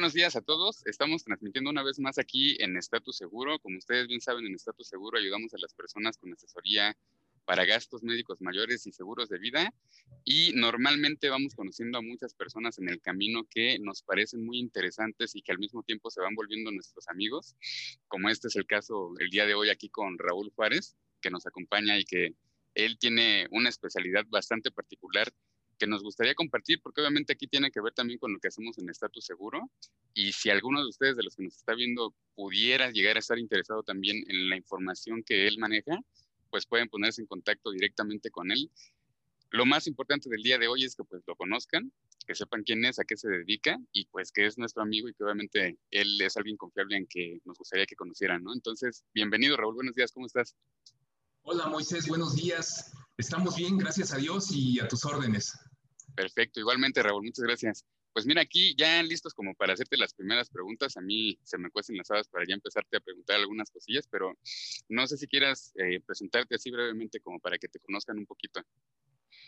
buenos días a todos. Estamos transmitiendo una vez más aquí en Estatus Seguro. Como ustedes bien saben, en Estatus Seguro ayudamos a las personas con asesoría para gastos médicos mayores y seguros de vida. Y normalmente vamos conociendo a muchas personas en el camino que nos parecen muy interesantes y que al mismo tiempo se van volviendo nuestros amigos, como este es el caso el día de hoy aquí con Raúl Juárez, que nos acompaña y que él tiene una especialidad bastante particular que nos gustaría compartir, porque obviamente aquí tiene que ver también con lo que hacemos en Estatus Seguro. Y si alguno de ustedes, de los que nos está viendo, pudiera llegar a estar interesado también en la información que él maneja, pues pueden ponerse en contacto directamente con él. Lo más importante del día de hoy es que pues lo conozcan, que sepan quién es, a qué se dedica y pues que es nuestro amigo y que obviamente él es alguien confiable en que nos gustaría que conocieran, ¿no? Entonces, bienvenido Raúl, buenos días, ¿cómo estás? Hola Moisés, buenos días. Estamos bien, gracias a Dios y a tus órdenes. Perfecto, igualmente Raúl, muchas gracias. Pues mira, aquí ya listos como para hacerte las primeras preguntas. A mí se me cuestan las habas para ya empezarte a preguntar algunas cosillas, pero no sé si quieras eh, presentarte así brevemente como para que te conozcan un poquito.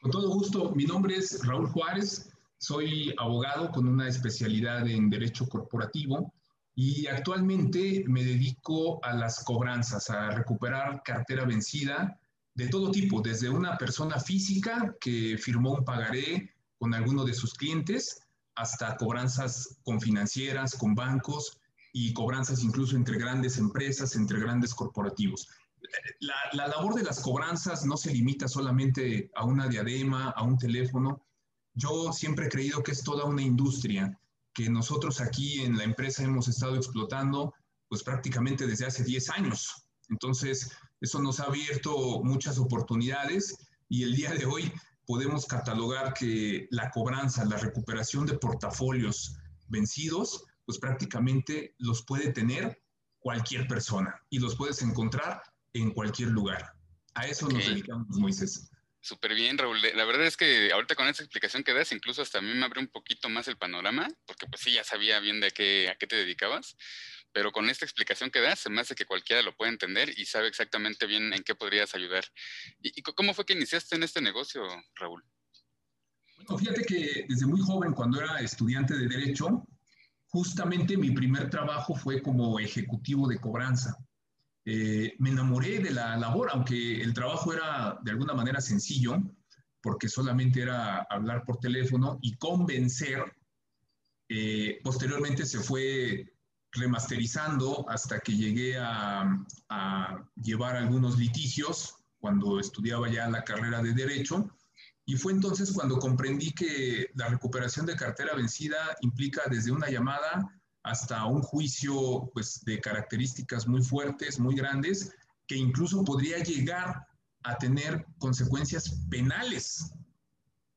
Con todo gusto, mi nombre es Raúl Juárez, soy abogado con una especialidad en Derecho Corporativo y actualmente me dedico a las cobranzas, a recuperar cartera vencida de todo tipo, desde una persona física que firmó un pagaré con alguno de sus clientes hasta cobranzas con financieras, con bancos y cobranzas incluso entre grandes empresas, entre grandes corporativos. La, la, labor de las cobranzas no se limita solamente a una diadema, a un teléfono. Yo siempre he creído que es toda una industria que nosotros aquí en la empresa hemos estado explotando pues prácticamente desde hace 10 años. Entonces, eso nos ha abierto muchas oportunidades y el día de hoy podemos catalogar que la cobranza, la recuperación de portafolios vencidos, pues prácticamente los puede tener cualquier persona y los puedes encontrar en cualquier lugar. A eso nos dedicamos, Moisés. Súper bien, Raúl. La verdad es que ahorita con esa explicación que das, incluso hasta a mí me abre un poquito más el panorama, porque pues sí, ya sabía bien de qué, a qué te dedicabas pero con esta explicación que das, se me hace que cualquiera lo puede entender y sabe exactamente bien en qué podrías ayudar. ¿Y, cómo fue que iniciaste en este negocio, Raúl? Bueno, fíjate que desde muy joven, cuando era estudiante de Derecho, justamente mi primer trabajo fue como ejecutivo de cobranza. Eh, me enamoré de la labor, aunque el trabajo era de alguna manera sencillo, porque solamente era hablar por teléfono y convencer. Eh, posteriormente se fue remasterizando hasta que llegué a, llevar algunos litigios cuando estudiaba ya la carrera de Derecho. Y fue entonces cuando comprendí que la recuperación de cartera vencida implica desde una llamada hasta un juicio pues, de características muy fuertes, muy grandes, que incluso podría llegar a tener consecuencias penales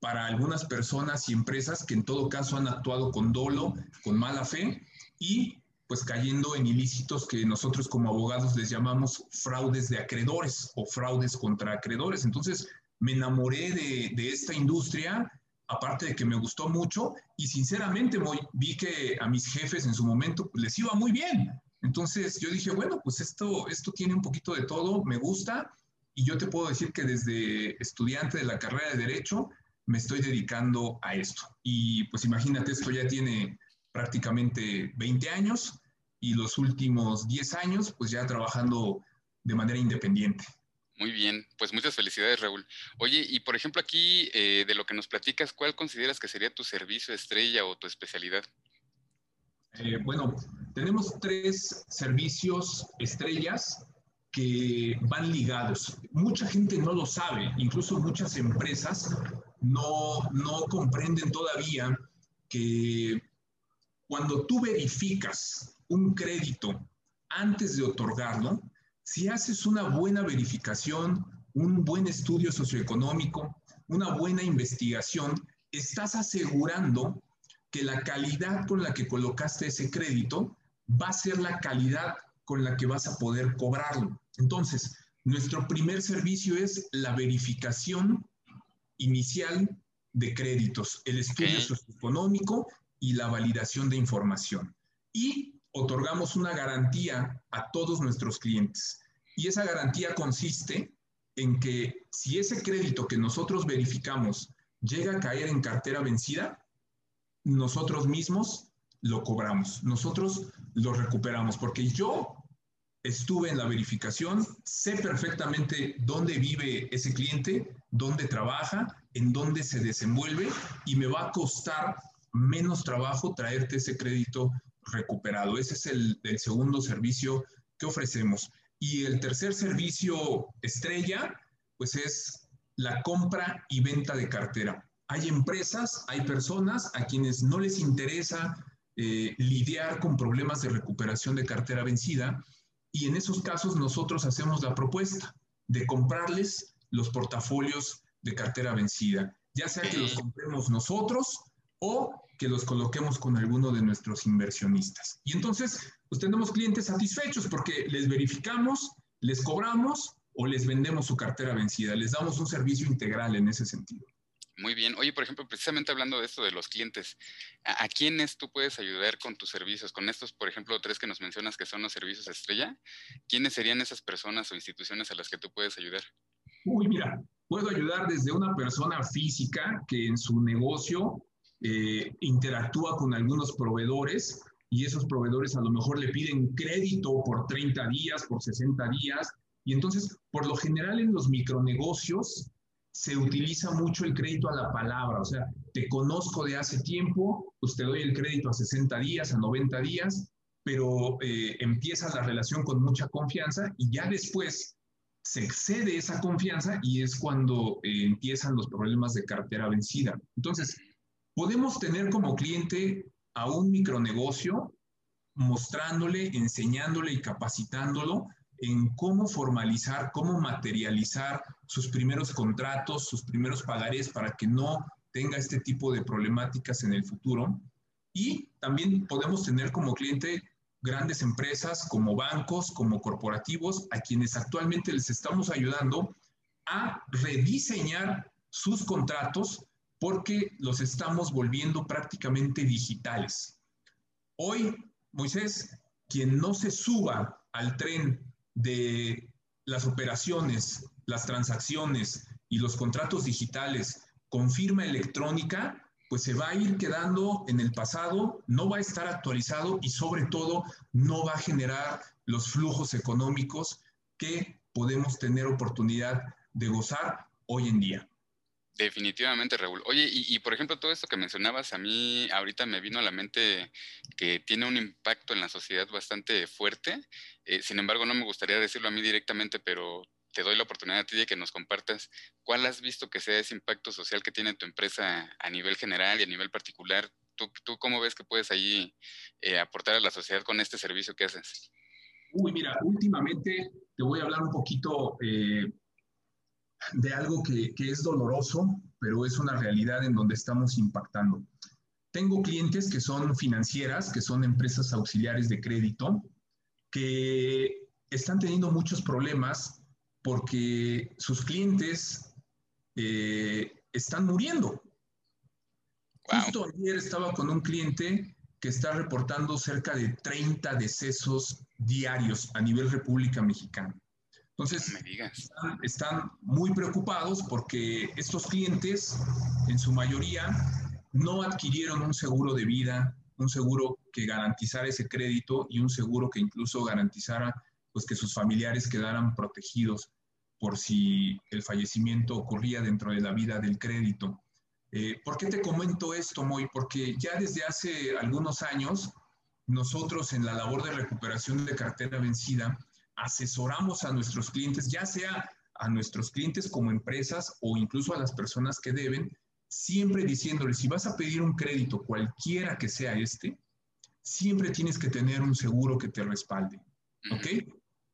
para algunas personas y empresas que en todo caso han actuado con dolo, con mala fe y pues cayendo en ilícitos que nosotros como abogados les llamamos fraudes de acreedores o fraudes contra acreedores. Entonces, me enamoré de, de esta industria, aparte de que me gustó mucho y sinceramente vi que a mis jefes en su momento les iba muy bien. Entonces, yo dije, bueno, pues esto, esto tiene un poquito de todo, me gusta y yo te puedo decir que desde estudiante de la carrera de Derecho me estoy dedicando a esto. Y pues imagínate, esto ya tiene prácticamente 20 años y los últimos 10 años pues ya trabajando de manera independiente. Muy bien, pues muchas felicidades Raúl. Oye, y por ejemplo aquí eh, de lo que nos platicas, ¿cuál consideras que sería tu servicio estrella o tu especialidad? Eh, bueno, tenemos tres servicios estrellas que van ligados. Mucha gente no lo sabe, incluso muchas empresas no, no comprenden todavía que cuando tú verificas un crédito antes de otorgarlo, si haces una buena verificación, un buen estudio socioeconómico, una buena investigación, estás asegurando que la calidad con la que colocaste ese crédito va a ser la calidad con la que vas a poder cobrarlo. Entonces, nuestro primer servicio es la verificación inicial de créditos, el estudio socioeconómico y la validación de información. Y otorgamos una garantía a todos nuestros clientes. Y esa garantía consiste en que si ese crédito que nosotros verificamos llega a caer en cartera vencida, nosotros mismos lo cobramos, nosotros lo recuperamos, porque yo estuve en la verificación, sé perfectamente dónde vive ese cliente, dónde trabaja, en dónde se desenvuelve y me va a costar menos trabajo traerte ese crédito recuperado. Ese es el, el segundo servicio que ofrecemos. Y el tercer servicio estrella, pues es la compra y venta de cartera. Hay empresas, hay personas a quienes no les interesa eh, lidiar con problemas de recuperación de cartera vencida y en esos casos nosotros hacemos la propuesta de comprarles los portafolios de cartera vencida, ya sea que los compremos nosotros o que los coloquemos con alguno de nuestros inversionistas. Y entonces, pues tenemos clientes satisfechos porque les verificamos, les cobramos o les vendemos su cartera vencida. Les damos un servicio integral en ese sentido. Muy bien. Oye, por ejemplo, precisamente hablando de esto de los clientes, ¿a, quiénes tú puedes ayudar con tus servicios? Con estos, por ejemplo, tres que nos mencionas que son los servicios estrella, ¿quiénes serían esas personas o instituciones a las que tú puedes ayudar? Uy, mira, puedo ayudar desde una persona física que en su negocio eh, interactúa con algunos proveedores y esos proveedores a lo mejor le piden crédito por 30 días, por 60 días. Y entonces, por lo general en los micronegocios se utiliza mucho el crédito a la palabra, o sea, te conozco de hace tiempo, pues te doy el crédito a 60 días, a 90 días, pero eh, empieza la relación con mucha confianza y ya después se excede esa confianza y es cuando eh, empiezan los problemas de cartera vencida. Entonces, Podemos tener como cliente a un micronegocio mostrándole, enseñándole y capacitándolo en cómo formalizar, cómo materializar sus primeros contratos, sus primeros pagares para que no tenga este tipo de problemáticas en el futuro. Y también podemos tener como cliente grandes empresas como bancos, como corporativos, a quienes actualmente les estamos ayudando a rediseñar sus contratos porque los estamos volviendo prácticamente digitales. Hoy, Moisés, quien no se suba al tren de las operaciones, las transacciones y los contratos digitales con firma electrónica, pues se va a ir quedando en el pasado, no va a estar actualizado y sobre todo no va a generar los flujos económicos que podemos tener oportunidad de gozar hoy en día. Definitivamente, Raúl. Oye, y, por ejemplo, todo esto que mencionabas, a mí ahorita me vino a la mente que tiene un impacto en la sociedad bastante fuerte. Eh, sin embargo, no me gustaría decirlo a mí directamente, pero te doy la oportunidad a ti de que nos compartas cuál has visto que sea ese impacto social que tiene tu empresa a nivel general y a nivel particular. ¿Tú, tú cómo ves que puedes ahí eh, aportar a la sociedad con este servicio que haces? Uy, mira, últimamente te voy a hablar un poquito eh, de algo que, es doloroso, pero es una realidad en donde estamos impactando. Tengo clientes que son financieras, que son empresas auxiliares de crédito, que están teniendo muchos problemas porque sus clientes eh, están muriendo. Justo ayer estaba con un cliente que está reportando cerca de 30 decesos diarios a nivel República Mexicana. Entonces, están, muy preocupados porque estos clientes, en su mayoría, no adquirieron un seguro de vida, un seguro que garantizara ese crédito y un seguro que incluso garantizara pues, que sus familiares quedaran protegidos por si el fallecimiento ocurría dentro de la vida del crédito. Eh, ¿Por qué te comento esto, Moy? Porque ya desde hace algunos años, nosotros en la labor de recuperación de cartera vencida, asesoramos a nuestros clientes, ya sea a nuestros clientes como empresas o incluso a las personas que deben, siempre diciéndoles, si vas a pedir un crédito, cualquiera que sea este, siempre tienes que tener un seguro que te respalde. ¿Ok?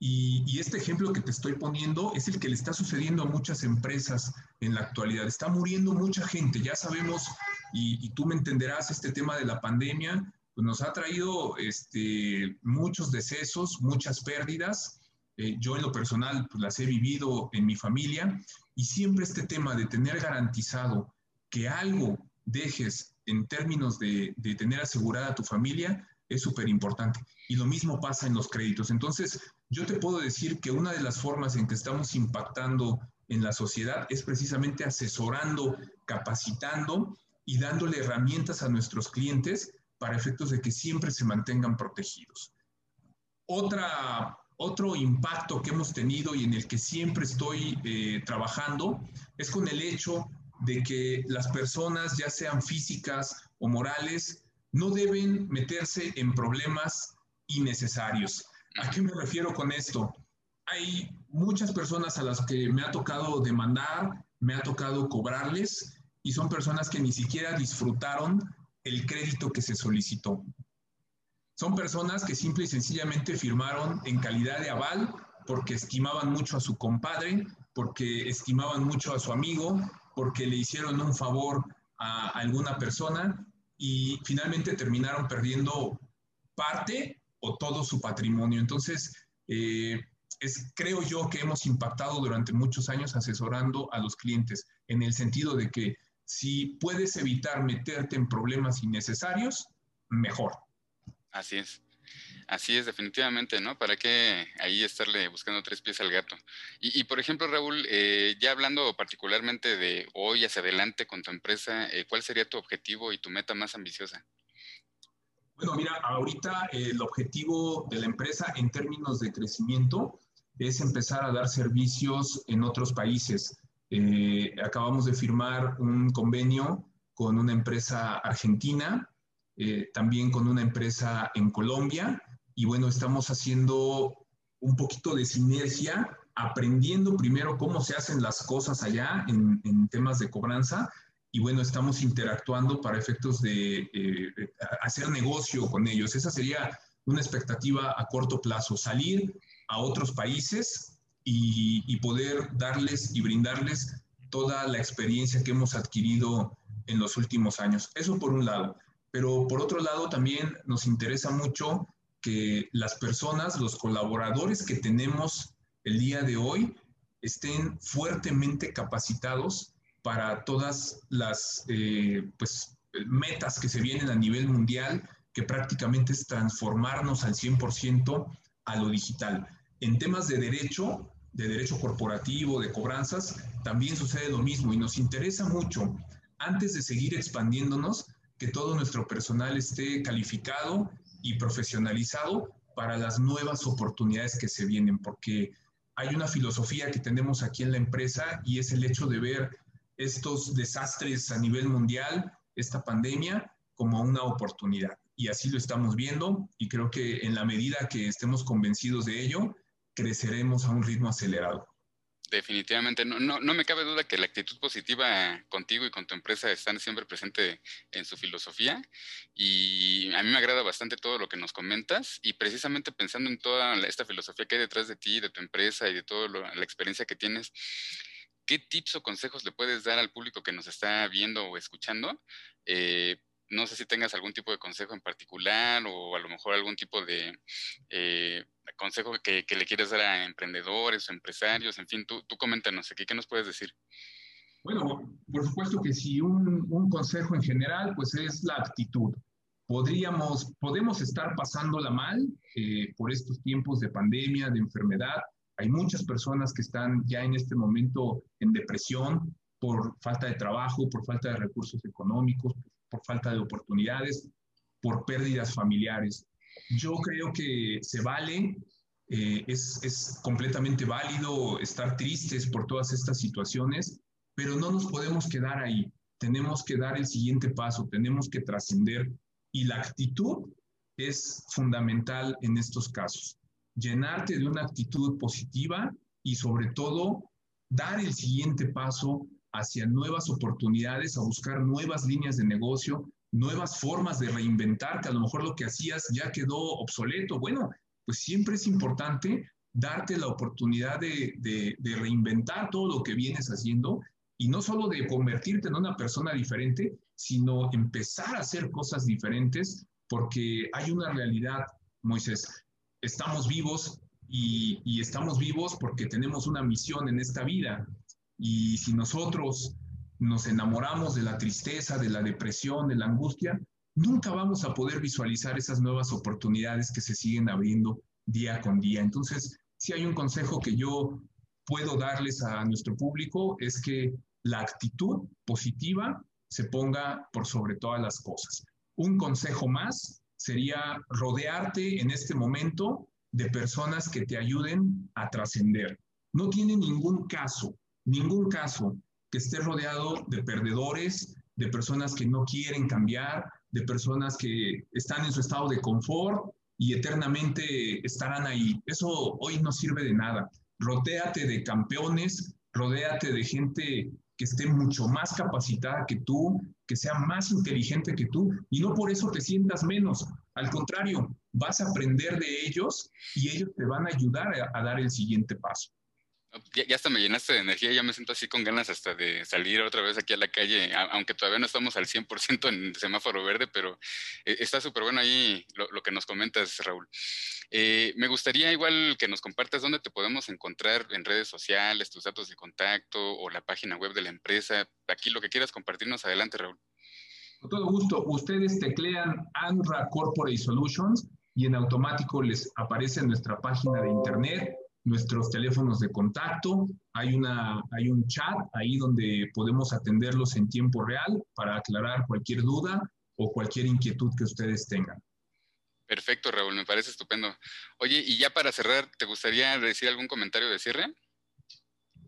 Y, este ejemplo que te estoy poniendo es el que le está sucediendo a muchas empresas en la actualidad. Está muriendo mucha gente, ya sabemos, y, y tú me entenderás, este tema de la pandemia pues nos ha traído este, muchos decesos, muchas pérdidas. Eh, yo en lo personal pues, las he vivido en mi familia y siempre este tema de tener garantizado que algo dejes en términos de, tener asegurada tu familia es súper importante. Y lo mismo pasa en los créditos. Entonces, yo te puedo decir que una de las formas en que estamos impactando en la sociedad es precisamente asesorando, capacitando y dándole herramientas a nuestros clientes para efectos de que siempre se mantengan protegidos. Otra, otro impacto que hemos tenido y en el que siempre estoy eh, trabajando es con el hecho de que las personas, ya sean físicas o morales, no deben meterse en problemas innecesarios. ¿A qué me refiero con esto? Hay muchas personas a las que me ha tocado demandar, me ha tocado cobrarles y son personas que ni siquiera disfrutaron el crédito que se solicitó. Son personas que simple y sencillamente firmaron en calidad de aval porque estimaban mucho a su compadre, porque estimaban mucho a su amigo, porque le hicieron un favor a alguna persona y finalmente terminaron perdiendo parte o todo su patrimonio. Entonces, eh, es, creo yo que hemos impactado durante muchos años asesorando a los clientes en el sentido de que si puedes evitar meterte en problemas innecesarios, mejor. Así es. Así es, definitivamente, ¿no? ¿Para qué ahí estarle buscando tres pies al gato? Y, por ejemplo, Raúl, eh, ya hablando particularmente de hoy hacia adelante con tu empresa, eh, ¿cuál sería tu objetivo y tu meta más ambiciosa? Bueno, mira, ahorita el objetivo de la empresa en términos de crecimiento es empezar a dar servicios en otros países. Eh, acabamos de firmar un convenio con una empresa argentina, también con una empresa en Colombia y bueno, estamos haciendo un poquito de sinergia, aprendiendo primero cómo se hacen las cosas allá en, temas de cobranza y bueno, estamos interactuando para efectos de eh, hacer negocio con ellos. Esa sería una expectativa a corto plazo, salir a otros países y, y, poder darles y brindarles toda la experiencia que hemos adquirido en los últimos años. Eso por un lado. Pero por otro lado también nos interesa mucho que las personas, los colaboradores que tenemos el día de hoy estén fuertemente capacitados para todas las eh, pues, metas que se vienen a nivel mundial, que prácticamente es transformarnos al 100% a lo digital. En temas de derecho, de derecho corporativo, de cobranzas, también sucede lo mismo y nos interesa mucho, antes de seguir expandiéndonos, que todo nuestro personal esté calificado y profesionalizado para las nuevas oportunidades que se vienen, porque hay una filosofía que tenemos aquí en la empresa y es el hecho de ver estos desastres a nivel mundial, esta pandemia, como una oportunidad. Y así lo estamos viendo y creo que en la medida que estemos convencidos de ello, creceremos a un ritmo acelerado. Definitivamente, no, no, no, me cabe duda que la actitud positiva contigo y con tu empresa están siempre presente en su filosofía y a mí me agrada bastante todo lo que nos comentas y precisamente pensando en toda esta filosofía que hay detrás de ti, de tu empresa y de toda la experiencia que tienes, ¿qué tips o consejos le puedes dar al público que nos está viendo o escuchando eh, sé si tengas algún tipo de consejo en particular o a lo mejor algún tipo de eh, consejo que, le quieres dar a emprendedores o empresarios, en fin, tú, tú coméntanos aquí, ¿qué nos puedes decir? Bueno, por supuesto que sí, un, un consejo en general, pues es la actitud. Podríamos, podemos estar pasándola mal eh, por estos tiempos de pandemia, de enfermedad. Hay muchas personas que están ya en este momento en depresión por falta de trabajo, por falta de recursos económicos, por falta de oportunidades, por pérdidas familiares. Yo creo que se vale, eh, es completamente válido estar tristes por todas estas situaciones, pero no nos podemos quedar ahí. Tenemos que dar el siguiente paso, tenemos que trascender y la actitud es fundamental en estos casos. Llenarte de una actitud positiva y sobre todo dar el siguiente paso hacia nuevas oportunidades, a buscar nuevas líneas de negocio, nuevas formas de reinventar, que a lo mejor lo que hacías ya quedó obsoleto. Bueno, pues siempre es importante darte la oportunidad de, de, reinventar todo lo que vienes haciendo y no solo de convertirte en una persona diferente, sino empezar a hacer cosas diferentes, porque hay una realidad, Moisés, estamos vivos y, y estamos vivos porque tenemos una misión en esta vida y si nosotros nos enamoramos de la tristeza, de la depresión, de la angustia, nunca vamos a poder visualizar esas nuevas oportunidades que se siguen abriendo día con día. Entonces, si hay un consejo que yo puedo darles a nuestro público es que la actitud positiva se ponga por sobre todas las cosas. Un consejo más sería rodearte en este momento de personas que te ayuden a trascender. No tiene ningún caso, ningún caso que estés rodeado de perdedores, de personas que no quieren cambiar, de personas que están en su estado de confort y eternamente estarán ahí. Eso hoy no sirve de nada. Rodéate de campeones, rodéate de gente que esté mucho más capacitada que tú, que sea más inteligente que tú, y no por eso te sientas menos. Al contrario, vas a aprender de ellos y ellos te van a ayudar a, dar el siguiente paso. Ya, hasta me llenaste de energía, ya me siento así con ganas hasta de salir otra vez aquí a la calle, aunque todavía no estamos al 100% en semáforo verde, pero eh, está súper bueno ahí lo, que nos comentas, Raúl. Eh, me gustaría igual que nos compartas dónde te podemos encontrar en redes sociales, tus datos de contacto o la página web de la empresa. Aquí lo que quieras compartirnos, adelante, Raúl. Con todo gusto, ustedes teclean ANRA Corporate Solutions y en automático les aparece nuestra página de internet nuestros teléfonos de contacto, hay, una, hay un chat ahí donde podemos atenderlos en tiempo real para aclarar cualquier duda o cualquier inquietud que ustedes tengan. Perfecto, Raúl, me parece estupendo. Oye, y ya para cerrar, ¿te gustaría decir algún comentario de cierre?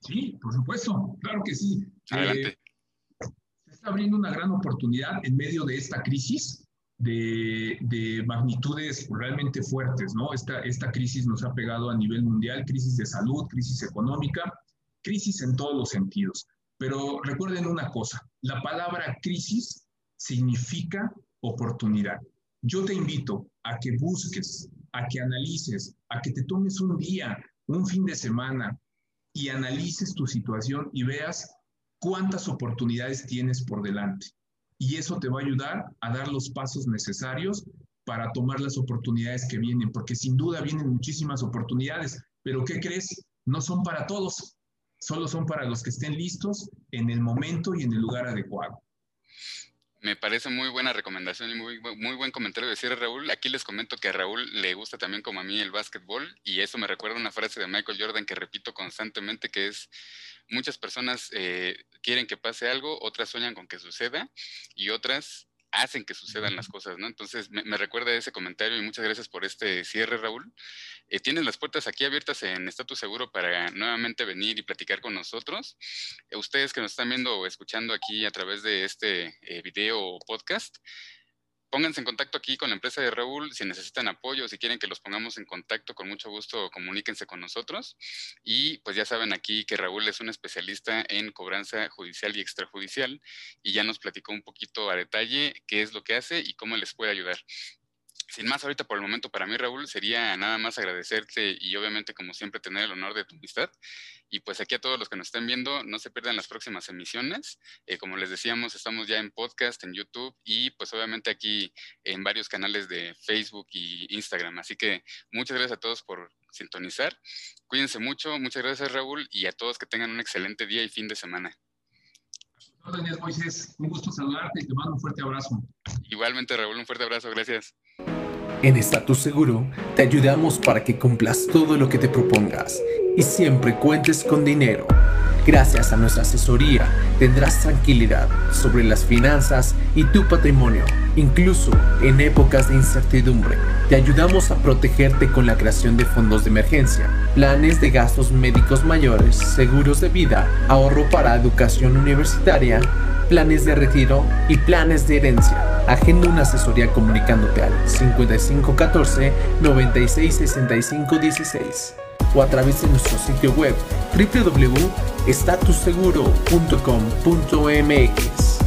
Sí, por supuesto, claro que sí. Adelante. Eh, se está abriendo una gran oportunidad en medio de esta crisis de, magnitudes realmente fuertes, ¿no? Esta, esta crisis nos ha pegado a nivel mundial, crisis de salud, crisis económica, crisis en todos los sentidos. Pero recuerden una cosa, la palabra crisis significa oportunidad. Yo te invito a que busques, a que analices, a que te tomes un día, un fin de semana y analices tu situación y veas cuántas oportunidades tienes por delante y eso te va a ayudar a dar los pasos necesarios para tomar las oportunidades que vienen, porque sin duda vienen muchísimas oportunidades, pero ¿qué crees? No son para todos, solo son para los que estén listos en el momento y en el lugar adecuado. Me parece muy buena recomendación y muy, muy buen comentario de cierre, Raúl. Aquí les comento que a Raúl le gusta también como a mí el básquetbol y eso me recuerda una frase de Michael Jordan que repito constantemente que es muchas personas eh, quieren que pase algo, otras sueñan con que suceda y otras hacen que sucedan las cosas, ¿no? Entonces, me, recuerda ese comentario y muchas gracias por este cierre, Raúl. Eh, tienes las puertas aquí abiertas en Estatus Seguro para nuevamente venir y platicar con nosotros. Eh, ustedes que nos están viendo o escuchando aquí a través de este eh, video o podcast, pónganse en contacto aquí con la empresa de Raúl si necesitan apoyo, si quieren que los pongamos en contacto, con mucho gusto comuníquense con nosotros. Y pues ya saben aquí que Raúl es un especialista en cobranza judicial y extrajudicial y ya nos platicó un poquito a detalle qué es lo que hace y cómo les puede ayudar sin más ahorita por el momento para mí, Raúl, sería nada más agradecerte y obviamente como siempre tener el honor de tu amistad. Y pues aquí a todos los que nos estén viendo, no se pierdan las próximas emisiones. Eh, como les decíamos, estamos ya en podcast, en YouTube y pues obviamente aquí en varios canales de Facebook y Instagram. Así que muchas gracias a todos por sintonizar. Cuídense mucho, muchas gracias Raúl y a todos que tengan un excelente día y fin de semana. Moisés, un gusto saludarte y te mando un fuerte abrazo. Igualmente Raúl, un fuerte abrazo, gracias. En Estatus Seguro te ayudamos para que cumplas todo lo que te propongas y siempre cuentes con dinero. Gracias a nuestra asesoría tendrás tranquilidad sobre las finanzas y tu patrimonio, incluso en épocas de incertidumbre. Te ayudamos a protegerte con la creación de fondos de emergencia, planes de gastos médicos mayores, seguros de vida, ahorro para educación universitaria, planes de retiro y planes de herencia. Agenda una asesoría comunicándote al 5514 966516 o a través de nuestro sitio web www.statusseguro.com.mx.